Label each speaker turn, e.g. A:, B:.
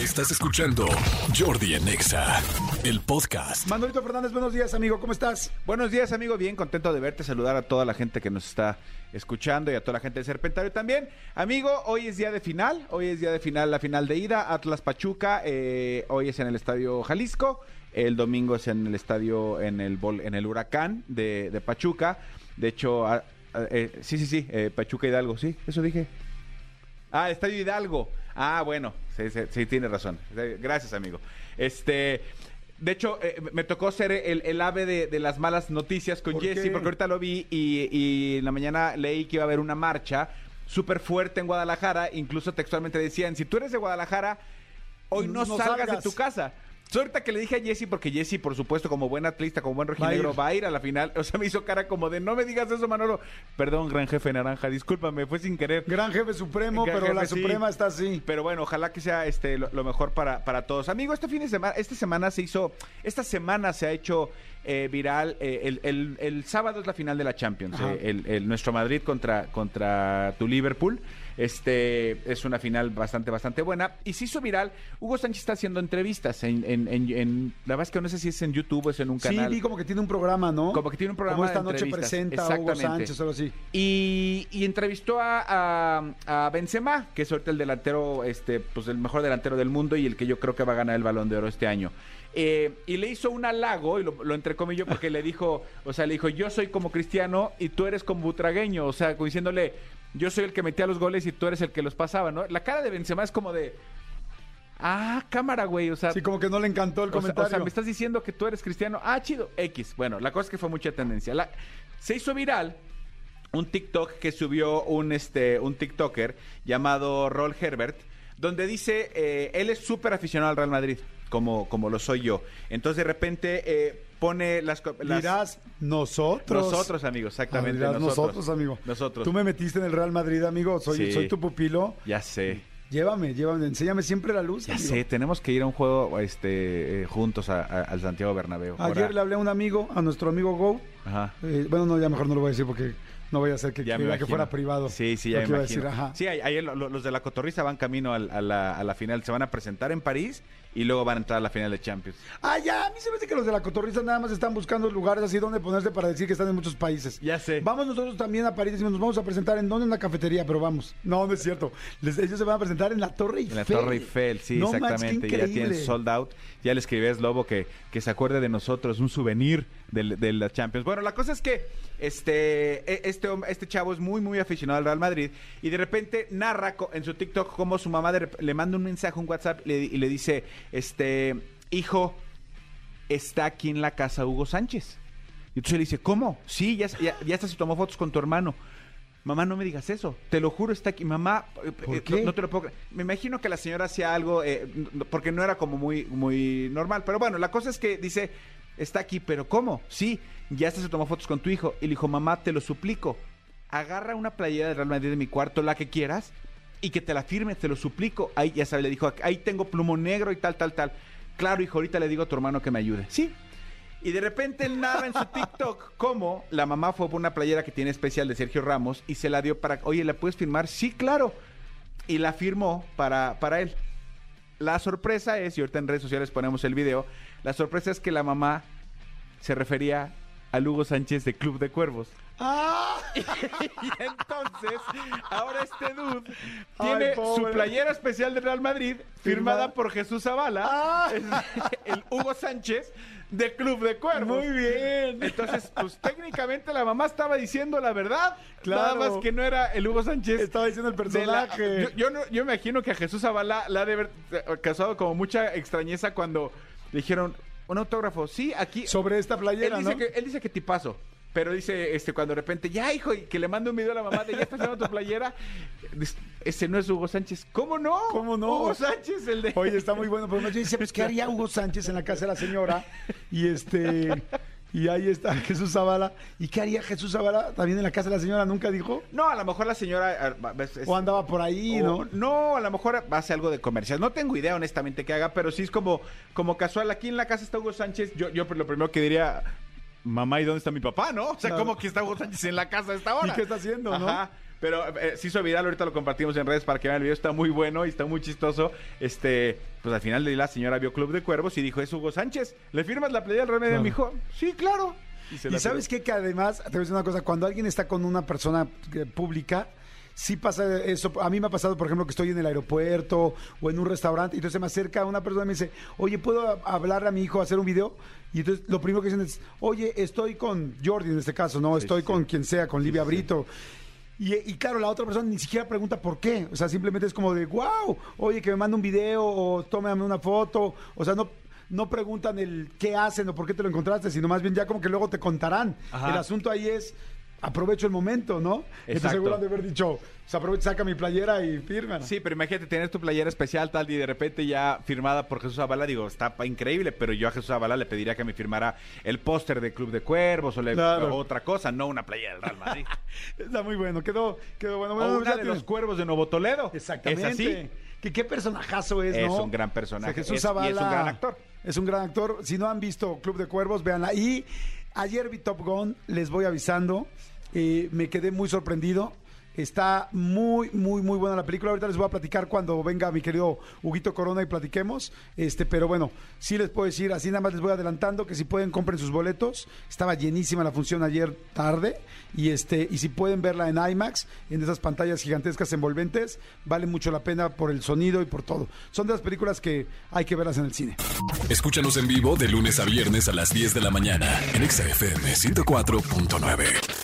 A: Estás escuchando Jordi en Exa, el podcast.
B: Manolito Fernández, buenos días, amigo, ¿cómo estás?
C: Buenos días, amigo. Bien, contento de verte. Saludar a toda la gente que nos está escuchando y a toda la gente de Serpentario también. Amigo, hoy es día de final. Hoy es día de final, la final de ida. Atlas Pachuca. eh, hoy es en el Estadio Jalisco. El domingo es en el estadio, en el, en el Huracán de, de Pachuca. De hecho, eh, sí, sí, sí, eh, Pachuca Hidalgo, sí, eso dije. Ah, Estadio Hidalgo. Ah, bueno, sí, sí, sí, tiene razón. Gracias, amigo. Este, de hecho, eh, me tocó ser el, el ave de, de las malas noticias con
B: ¿Por
C: Jesse,
B: qué?
C: porque ahorita lo vi y, y en la mañana leí que iba a haber una marcha súper fuerte en Guadalajara. Incluso textualmente decían, si tú eres de Guadalajara, hoy no,
B: No
C: salgas,
B: salgas.
C: de tu casa. So, ahorita que le dije a Jesse, porque Jesse, por supuesto, como buen atlista, como buen rojinegro, va a ir a la final. O sea, me hizo cara como de, no me digas eso, Manolo. Perdón, gran jefe naranja, discúlpame, fue sin querer.
B: Gran jefe supremo,
C: Gran
B: pero la
C: sí.
B: suprema está así.
C: Pero bueno, ojalá que sea este lo, lo mejor para, para todos. Amigo, este fin de semana, esta semana se hizo, esta semana se ha hecho eh, viral. eh, el, el- el sábado es la final de la Champions. Eh, el, el- nuestro Madrid contra, contra tu Liverpool. Este es una final bastante, bastante buena. Y se hizo viral. Hugo Sánchez está haciendo entrevistas en, en, en- en- la verdad es que no sé si es en YouTube o es en un
B: Sí,
C: canal.
B: vi como que tiene un programa, ¿no?
C: Como que tiene un programa
B: Como
C: de
B: esta noche presenta a Hugo. Sánchez algo así.
C: Y, y entrevistó a, a, a Benzema, que es ahorita el delantero, este, pues el mejor delantero del mundo y el que yo creo que va a ganar el Balón de Oro este año. Eh, y le hizo un halago, y lo, lo porque le dijo, o sea, le dijo, yo soy como cristiano y tú eres como butragueño, o sea, diciéndole, yo soy el que metía los goles y tú eres el que los pasaba, ¿no? La cara de Benzema es como de, ah, cámara, güey, o sea,
B: Sí, como que no le encantó el
C: o sea-
B: comentario.
C: O sea, me estás diciendo que tú eres cristiano. Ah, chido. X. Bueno, la cosa es que fue mucha tendencia. La- se hizo viral un TikTok que subió un, este, un TikToker llamado Roll Herbert, donde dice, eh, él es súper aficionado al Real Madrid, como, como lo soy yo. Entonces, de repente, eh, pone las... las-
B: Dirás, nosotros.
C: Nosotros, amigos, exactamente.
B: Ah, dirás,
C: nosotros.
B: nosotros, amigo.
C: Nosotros.
B: Tú me metiste en el Real Madrid, amigo. Soy,
C: Sí.
B: soy tu pupilo.
C: Ya sé.
B: Llévame, llévame, enséñame siempre la luz.
C: Ya
B: amigo.
C: sé, tenemos que ir a un juego este, eh, juntos a- a- al Santiago Bernabéu.
B: Ayer
C: Ahora-
B: le hablé a un amigo, a nuestro amigo Go.
C: Ajá.
B: Eh, bueno, no, ya mejor no lo voy a decir porque no vaya a ser que,
C: Ya
B: que, fuera privado.
C: Sí, sí, ya me
B: que iba a
C: imagino.
B: decir, ajá.
C: Sí, lo- los de la cotorriza van camino a, la, a la final. Se van a presentar en París y luego van a entrar a la final de Champions.
B: Ah, ya, a mí se me hace que los de la cotorriza nada más están buscando lugares así donde ponerse para decir que están en muchos países.
C: Ya sé.
B: Vamos nosotros también a París y nos vamos a presentar en donde en la cafetería, pero vamos. No, no es cierto. Les- ellos se van a presentar en la Torre Eiffel.
C: En la Torre Eiffel, sí,
B: No
C: exactamente. ya tienen sold out. Ya le escribí a Slobo que, que se acuerde de nosotros, un souvenir del- de, la Champions. Bueno, la cosa es que este, e- este, este chavo es muy, muy aficionado al Real Madrid y de repente narra en su TikTok cómo su mamá de le manda un mensaje, un WhatsApp le- y le dice, este, hijo, está aquí en la casa Hugo Sánchez. Y entonces le dice, ¿cómo? Sí, ya, ya, ya hasta se tomó fotos con tu hermano. Mamá, no me digas eso. Te lo juro, está aquí. Mamá, eh,
B: ¿Por
C: eh? No, no te lo puedo creer. Me imagino que la señora hacía algo, eh, porque no era como muy, muy normal. Pero bueno, la cosa es que dice, está aquí, pero ¿cómo? Sí, ya hasta se tomó fotos con tu hijo. Y le dijo, mamá, te lo suplico. Agarra una playera del Real Madrid de mi cuarto, la que quieras, y que te la firme, te lo suplico. Ahí, ya sabes, le dijo, ahí tengo plumón negro y tal, tal, tal. Claro, hijo, ahorita le digo a tu hermano que me ayude. Sí, y de repente él narra en su TikTok cómo la mamá fue por una playera que tiene especial de Sergio Ramos y se la dio para, oye, ¿la puedes firmar? Sí, claro. Y la firmó para, para él. La sorpresa es, y ahorita en redes sociales ponemos el video, la sorpresa es que la mamá se refería a Hugo Sánchez de Club de Cuervos.
B: ¡Ah!
C: Y entonces, ahora este dude tiene su playera especial de Real Madrid firmada por Jesús Zavala,
B: Ah.
C: el Hugo Sánchez de Club de Cuervos.
B: Muy bien.
C: Entonces, pues técnicamente la mamá estaba diciendo la verdad.
B: Claro.
C: Nada más que no era el Hugo Sánchez.
B: Estaba diciendo el
C: la-
B: personaje.
C: yo, yo no, yo me imagino que a Jesús Zavala la ha de haber eh, causado como mucha extrañeza cuando le dijeron un autógrafo. Sí, aquí.
B: Sobre esta
C: él
B: playera,
C: dice
B: ¿no?
C: que él dice que tipazo. Pero dice, este, cuando de repente, ya, hijo, y que le manda un video a la mamá de ya estás haciendo tu playera. dice, Ese no es Hugo Sánchez. ¿Cómo no?
B: ¿Cómo no?
C: Hugo Sánchez, el de.
B: Oye, está muy bueno. Pero yo decía, pues, ¿qué haría Hugo Sánchez en la casa de la señora? Y este. Y ahí está Jesús Zavala. ¿Y qué haría Jesús Zavala también en la casa de la señora? ¿Nunca dijo?
C: No, a lo mejor la señora. es- es-
B: O andaba por ahí,
C: o-
B: ¿no?
C: No, a lo mejor hace algo de comercial. No tengo idea, honestamente, que haga, pero sí es como, como casual. Aquí en la casa está Hugo Sánchez. Yo, yo lo primero que diría, mamá, ¿y dónde está mi papá, no? O sea,
B: Claro.
C: como que está Hugo Sánchez en la casa a esta hora.
B: ¿Y qué está haciendo, no?
C: Ajá. Pero eh, se hizo viral, ahorita lo compartimos en redes para que vean el video, está muy bueno y está muy chistoso. Este, pues al final de la señora vio Club de Cuervos y dijo, es Hugo Sánchez, ¿le firmas la playa del remedio,
B: Claro.
C: mijo? Sí, claro.
B: Y sabes qué? que además, te voy a decir una cosa, cuando alguien está con una persona eh, pública, sí pasa eso. A mí me ha pasado, por ejemplo, que estoy en el aeropuerto o en un restaurante y entonces se me acerca una persona y me dice, oye, ¿puedo hablarle a mi hijo, hacer un video? Y entonces lo primero que dicen es, oye, estoy con Jordi en este caso, ¿no?
C: Sí,
B: estoy
C: sí.
B: con quien sea, con Livia
C: sí.
B: Brito. Y, y claro, la otra persona ni siquiera pregunta por qué. O sea, simplemente es como de, wow, oye, que me mande un video o tómame una foto. O sea, no, no preguntan el qué hacen o por qué te lo encontraste, sino más bien ya como que luego te contarán.
C: Ajá.
B: El asunto ahí es, aprovecho el momento, ¿no?
C: Exacto.
B: seguro de haber dicho, "Pues aprovecha, saca mi playera y firma.
C: Sí, pero imagínate tener tu playera especial tal y de repente ya firmada por Jesús Zavala, digo, está increíble, pero yo a Jesús Zavala le pediría que me firmara el póster de Club de Cuervos o, le-
B: Claro.
C: o otra cosa, no una playera del Real Madrid.
B: Está muy bueno, quedó, quedó bueno.
C: o una de los Cuervos de Nuevo Toledo.
B: Exactamente.
C: Es así.
B: Que qué personajazo es,
C: Es
B: ¿no?
C: un gran personaje.
B: Jesús
C: Es- y es un gran actor.
B: Es un gran actor. Si no han visto Club de Cuervos, véanla. Y ayer vi Top Gun, les voy avisando. eh, me quedé muy sorprendido. Está muy, muy, muy buena la película. Ahorita les voy a platicar cuando venga mi querido Huguito Corona y platiquemos. Este, pero bueno, sí les puedo decir, así nada más les voy adelantando que si pueden compren sus boletos. Estaba llenísima la función ayer tarde. Y este, y si pueden verla en IMAX, en esas pantallas gigantescas envolventes, vale mucho la pena por el sonido y por todo. Son de las películas que hay que verlas en el cine.
A: Escúchanos en vivo de lunes a viernes a las 10 de la mañana en Exa FM 104.9.